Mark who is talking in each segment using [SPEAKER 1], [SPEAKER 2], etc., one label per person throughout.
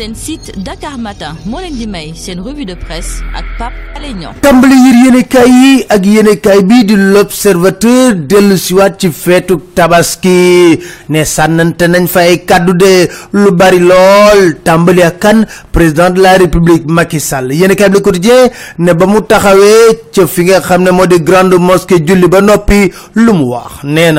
[SPEAKER 1] seen site Dakar Matin moo leen di may seen revue de presse ak Pape Alé Niang.
[SPEAKER 2] Tàmbali yir yéenekaay yi ak yéenekaay bii di l'observateur dellu siwaat ci feetu tabaski ne sànnante nañ fa ay de lu bari lool. Tàmbali kan? Président de la république Macky Sall. Yéenekaay bi Le Quotidien ne ba mu taxawee ca fi nga xam ne moo grande mosquée julli ba noppi lu mu wax nee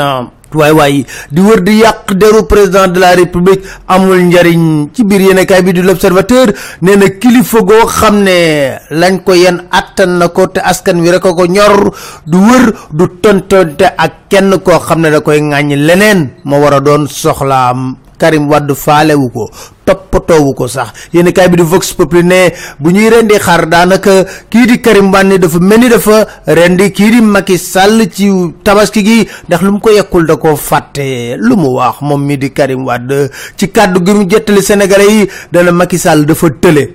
[SPEAKER 2] waay waay di wër di yàq deru président de la république amul njariñ ci biir yéenekaay bi di l'observateur nee na kilifa goo xam ne lañ ko yen attan na ko te askan wi rek ko ñor du wër du tontonte ak kenn koo xam ne da koy ŋàññ leneen ma war a doon soxlaam. Karim Wade faalewu ko toppatoowu ko sax. Yéen kaay bi di Vox Populi ne bu ñuy rendi xar daanaka kii di Karim Wade dafa mel ni dafa rendi kii di Macky Sall ci tabaski gi ndax lu mu ko yekkul da koo fàtte. Lu mu wax moom mi di Karim Wade ci kàddu gi mu jottali Sénégalais yi dana Macky Sall dafa tële.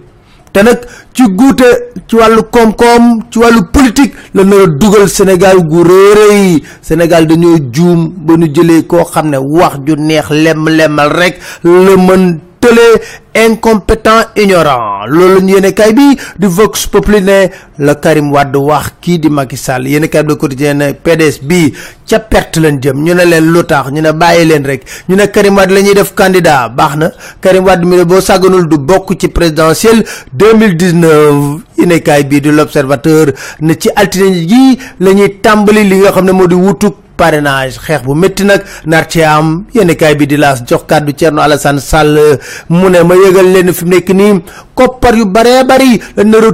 [SPEAKER 2] Te nag ci guute ci wàllu koom-koom ci wàllu politique la nar a dugal Sénégal gu réeréy Sénégal dañoo juum ba ñu jëlee koo xam ne wax ju neex lem-lemal rek la mën tële incompétent ignorant. Loolu ñu yéene kay bi di Vox Populi ne la Karim Wade wax kii di Macky Sall. Yéene kay bi Le Quotidien ne PDS bi ca perte lañ jëm. Ñu ne leen lu tax? Ñu ne bàyyi leen rek. Ñu ne Karim Wade la ñuy def candidat. Baax na. Karim Wade mi ne boo du bokk ci présidentielle 2019 yéene kay bii di l'Observateur ne ci altine ji la ñuy tàmbali li nga xam ne wutuk parrainage xeex bu métti nag nar ci am. Yenn kaay bi di laas jox kàddu Thierno Alassane Sall mu ne ma yëgal leen fi mu nekk nii koppar yu baree bari la nar a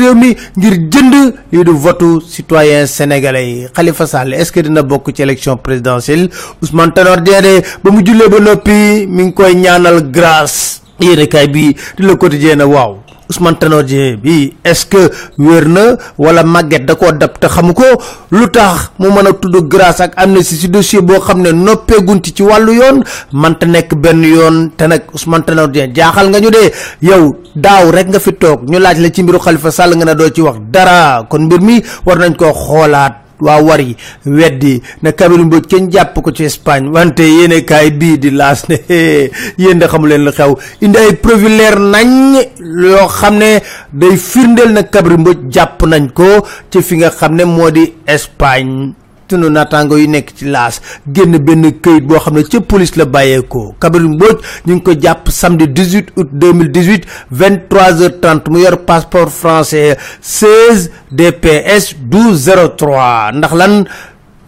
[SPEAKER 2] réew mi ngir jënd du votu citoyen sénégalais yi. Khalifa Sall est-ce que dina bokk ci élection présidentielle? Ousmane Tanor Dieng ba mu jullee ba noppi mi ngi koy ñaanal grâce. Bi di Le Quotidien waaw Ousmane Tanor bi est-ce que wér na wala màgget da koo dab te xamu ko? Lu tax mu mën a tudd grâce ak amnistie ci dossier boo xam ne noppeegunti ci wàllu yoon? Manta nekk benn yoon te nag Ousmane Tanor jaaxal nga ñu dee yow daaw rek nga fi toog ñu laaj la ci mbiru Khalifa Sall nga ne doo ci wax dara. Kon mbir mi war nañ koo xoolaat waa war yi weddi. Na Kabir Mbodj kenn jàpp ko ci Espagne wante yéene kaay bii di laas ne yéen da xamu leen lu xew. Indi ay preuve nañ yoo xam ne day firndeel na Kabir Mbodj jàpp nañ ko ci fi nga xam ne moo di Espagne sunu naataango yu nekk ci laas génn benn këyit boo xam ne ca police la bàyyeekoo. Kabir Mbodj ñu ko samedi 18 août 2018 23h30 mu yor passeport français 16 DPS 1203 ndax lan?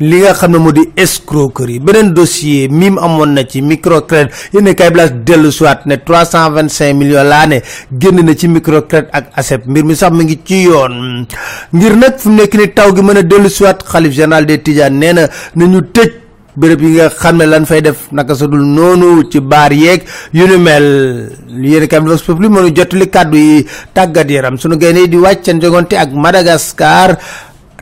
[SPEAKER 2] Li nga xam ne moo di escroquerie. Beneen dossier mim amoon na ci microcrédit yéen kay blas dellu soit ne 325 millions laa ne génn na ci microcrédit ak ASEP mbir mi sax mi ngi ci yoon. Ngir nag fu mu nekk ni taw gi mën a dellu soit xalif général des Tidianes nee na nañu tëj béréb yi nga xam ne lan fay def naka sa dul noonu ci baar yeeg yu nu mel. Yéen kay blas peuple mënu jotali kàddu yi tàggat yaram. Sunu gaynde di wàcc seen jogonte ak Madagascar.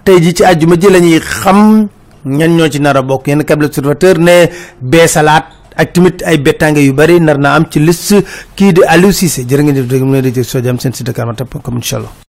[SPEAKER 2] Tey ji ci àjjuma ji la ñuy xam ñan ñoo ci nar a bokk yenn câble observateur ne beesalaat ak tamit ay bettange yu bari nar naa am ci liste kii di Aliou jërë ngeen jëf dégg mu ne di jëg soo jam seen site Dakar Matin comme incha allah